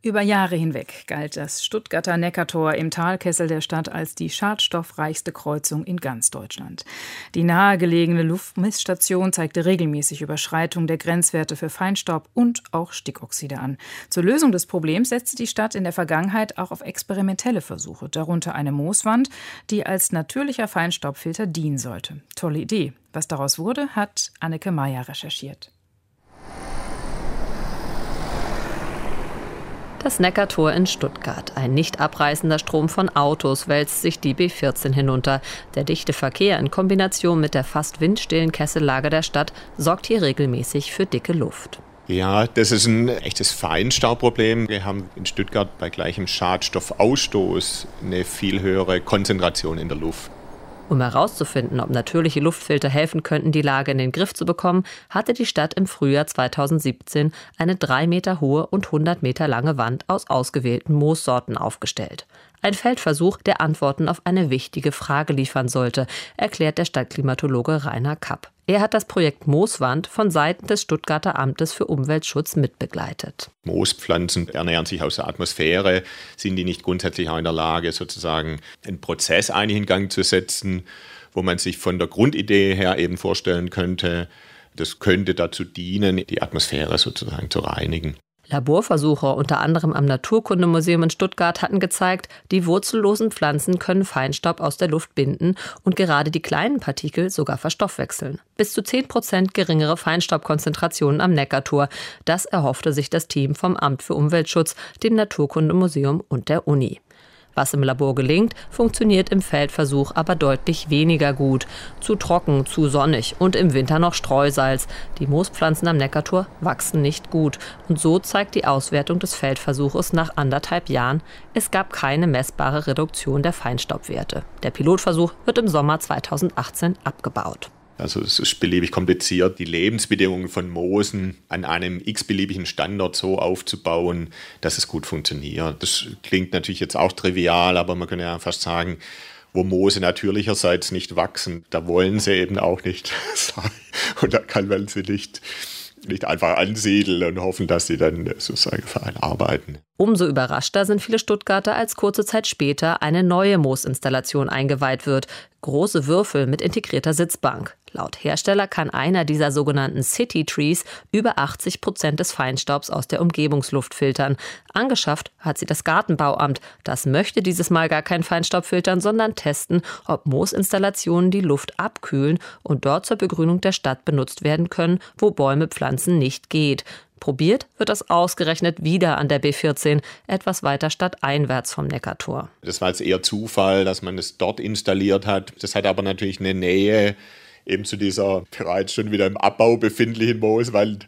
Über Jahre hinweg galt das Stuttgarter Neckartor im Talkessel der Stadt als die schadstoffreichste Kreuzung in ganz Deutschland. Die nahegelegene Luftmissstation zeigte regelmäßig Überschreitung der Grenzwerte für Feinstaub und auch Stickoxide an. Zur Lösung des Problems setzte die Stadt in der Vergangenheit auch auf experimentelle Versuche, darunter eine Mooswand, die als natürlicher Feinstaubfilter dienen sollte. Tolle Idee. Was daraus wurde, hat Anneke Meyer recherchiert. Das Neckartor in Stuttgart. Ein nicht abreißender Strom von Autos wälzt sich die B14 hinunter. Der dichte Verkehr in Kombination mit der fast windstillen Kessellage der Stadt sorgt hier regelmäßig für dicke Luft. Ja, das ist ein echtes Feinstaubproblem. Wir haben in Stuttgart bei gleichem Schadstoffausstoß eine viel höhere Konzentration in der Luft. Um herauszufinden, ob natürliche Luftfilter helfen könnten, die Lage in den Griff zu bekommen, hatte die Stadt im Frühjahr 2017 eine drei Meter hohe und 100 Meter lange Wand aus ausgewählten Moossorten aufgestellt. Ein Feldversuch, der Antworten auf eine wichtige Frage liefern sollte, erklärt der Stadtklimatologe Rainer Kapp. Er hat das Projekt Mooswand von Seiten des Stuttgarter Amtes für Umweltschutz mitbegleitet. Moospflanzen ernähren sich aus der Atmosphäre. Sind die nicht grundsätzlich auch in der Lage, sozusagen einen Prozess eigentlich in Gang zu setzen, wo man sich von der Grundidee her eben vorstellen könnte, das könnte dazu dienen, die Atmosphäre sozusagen zu reinigen. Laborversuche unter anderem am Naturkundemuseum in Stuttgart hatten gezeigt, die wurzellosen Pflanzen können Feinstaub aus der Luft binden und gerade die kleinen Partikel sogar verstoffwechseln. Bis zu 10 Prozent geringere Feinstaubkonzentrationen am Neckartor. Das erhoffte sich das Team vom Amt für Umweltschutz, dem Naturkundemuseum und der Uni. Was im Labor gelingt, funktioniert im Feldversuch aber deutlich weniger gut. Zu trocken, zu sonnig und im Winter noch Streusalz. Die Moospflanzen am Neckartor wachsen nicht gut. Und so zeigt die Auswertung des Feldversuches nach anderthalb Jahren, es gab keine messbare Reduktion der Feinstaubwerte. Der Pilotversuch wird im Sommer 2018 abgebaut. Also es ist beliebig kompliziert, die Lebensbedingungen von Moosen an einem x-beliebigen Standort so aufzubauen, dass es gut funktioniert. Das klingt natürlich jetzt auch trivial, aber man kann ja fast sagen, wo Moose natürlicherseits nicht wachsen, da wollen sie eben auch nicht sein. Und da kann man sie nicht nicht einfach ansiedeln und hoffen, dass sie dann sozusagen für einen arbeiten. Umso überraschter sind viele Stuttgarter, als kurze Zeit später eine neue Moosinstallation eingeweiht wird. Große Würfel mit integrierter Sitzbank. Laut Hersteller kann einer dieser sogenannten City Trees über 80 Prozent des Feinstaubs aus der Umgebungsluft filtern. Angeschafft hat sie das Gartenbauamt. Das möchte dieses Mal gar kein Feinstaub filtern, sondern testen, ob Moosinstallationen die Luft abkühlen und dort zur Begrünung der Stadt benutzt werden können, wo Bäume pflanzen nicht geht. Probiert wird das ausgerechnet wieder an der B14, etwas weiter stadteinwärts vom Neckartor. Das war jetzt eher Zufall, dass man es dort installiert hat. Das hat aber natürlich eine Nähe eben zu dieser bereits schon wieder im Abbau befindlichen Mooswand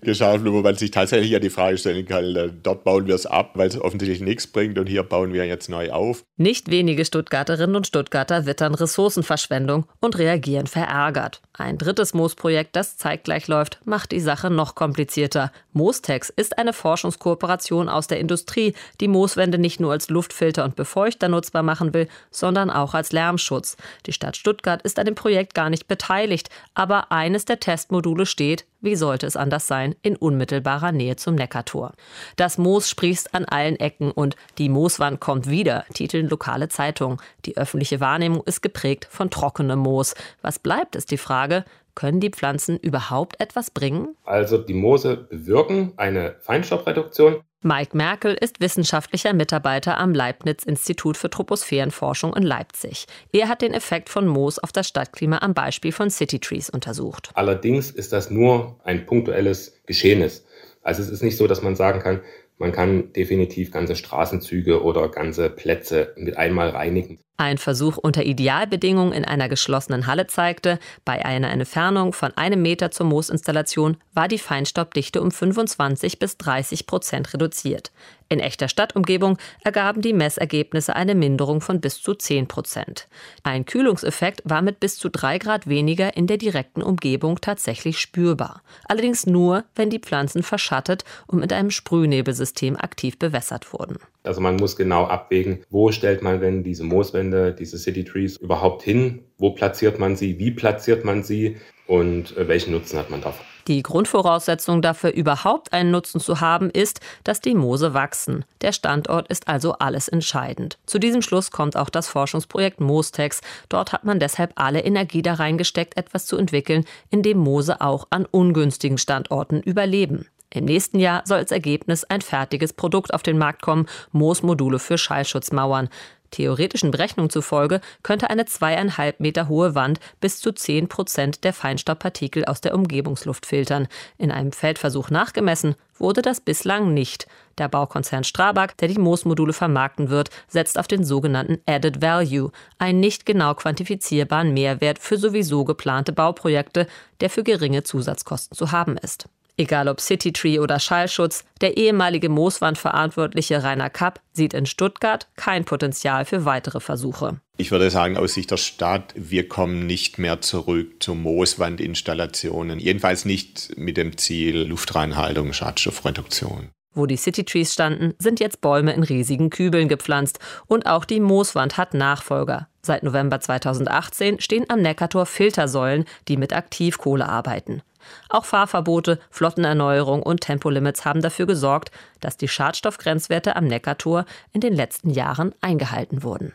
geschaffen, wo man sich tatsächlich ja die Frage stellen kann, dort bauen wir es ab, weil es offensichtlich nichts bringt und hier bauen wir jetzt neu auf. Nicht wenige Stuttgarterinnen und Stuttgarter wittern Ressourcenverschwendung und reagieren verärgert. Ein drittes Moosprojekt, das zeitgleich läuft, macht die Sache noch komplizierter. Moostex ist eine Forschungskooperation aus der Industrie, die Mooswände nicht nur als Luftfilter und Befeuchter nutzbar machen will, sondern auch als Lärmschutz. Die Stadt Stuttgart ist an dem Projekt gar nicht beteiligt, aber eines der Testmodule steht, wie sollte es anders sein, in unmittelbarer Nähe zum Neckartor. Das Moos sprießt an allen Ecken und die Mooswand kommt wieder, titeln lokale Zeitungen. Die öffentliche Wahrnehmung ist geprägt von trockenem Moos. Was bleibt, ist die Frage, können die Pflanzen überhaupt etwas bringen? Also die Moose bewirken eine Feinstaubreduktion, Mike Merkel ist wissenschaftlicher Mitarbeiter am Leibniz-Institut für Troposphärenforschung in Leipzig. Er hat den Effekt von Moos auf das Stadtklima am Beispiel von Citytrees untersucht. Allerdings ist das nur ein punktuelles Geschehnis. Also es ist nicht so, dass man sagen kann, man kann definitiv ganze Straßenzüge oder ganze Plätze mit einmal reinigen. Ein Versuch unter Idealbedingungen in einer geschlossenen Halle zeigte, bei einer Entfernung von einem Meter zur Moosinstallation war die Feinstaubdichte um 25 bis 30 Prozent reduziert. In echter Stadtumgebung ergaben die Messergebnisse eine Minderung von bis zu 10 Prozent. Ein Kühlungseffekt war mit bis zu drei Grad weniger in der direkten Umgebung tatsächlich spürbar. Allerdings nur, wenn die Pflanzen verschattet und mit einem Sprühnebelsystem aktiv bewässert wurden. Also man muss genau abwägen, wo stellt man denn diese Mooswände, diese City Trees überhaupt hin? Wo platziert man sie? Wie platziert man sie? und äh, welchen Nutzen hat man davon. Die Grundvoraussetzung dafür, überhaupt einen Nutzen zu haben, ist, dass die Moose wachsen. Der Standort ist also alles entscheidend. Zu diesem Schluss kommt auch das Forschungsprojekt Moostex. Dort hat man deshalb alle Energie da reingesteckt, etwas zu entwickeln, in dem Moose auch an ungünstigen Standorten überleben. Im nächsten Jahr soll als Ergebnis ein fertiges Produkt auf den Markt kommen, Moosmodule für Schallschutzmauern. Theoretischen Berechnungen zufolge könnte eine zweieinhalb Meter hohe Wand bis zu 10 Prozent der Feinstaubpartikel aus der Umgebungsluft filtern. In einem Feldversuch nachgemessen wurde das bislang nicht. Der Baukonzern Strabag, der die Moosmodule vermarkten wird, setzt auf den sogenannten Added Value, einen nicht genau quantifizierbaren Mehrwert für sowieso geplante Bauprojekte, der für geringe Zusatzkosten zu haben ist. Egal ob Citytree oder Schallschutz, der ehemalige Mooswandverantwortliche Rainer Kapp sieht in Stuttgart kein Potenzial für weitere Versuche. Ich würde sagen, aus Sicht der Stadt, wir kommen nicht mehr zurück zu Mooswandinstallationen. Jedenfalls nicht mit dem Ziel Luftreinhaltung, Schadstoffreduktion. Wo die Citytrees standen, sind jetzt Bäume in riesigen Kübeln gepflanzt. Und auch die Mooswand hat Nachfolger. Seit November 2018 stehen am Neckartor Filtersäulen, die mit Aktivkohle arbeiten. Auch Fahrverbote, Flottenerneuerung und Tempolimits haben dafür gesorgt, dass die Schadstoffgrenzwerte am Neckartor in den letzten Jahren eingehalten wurden.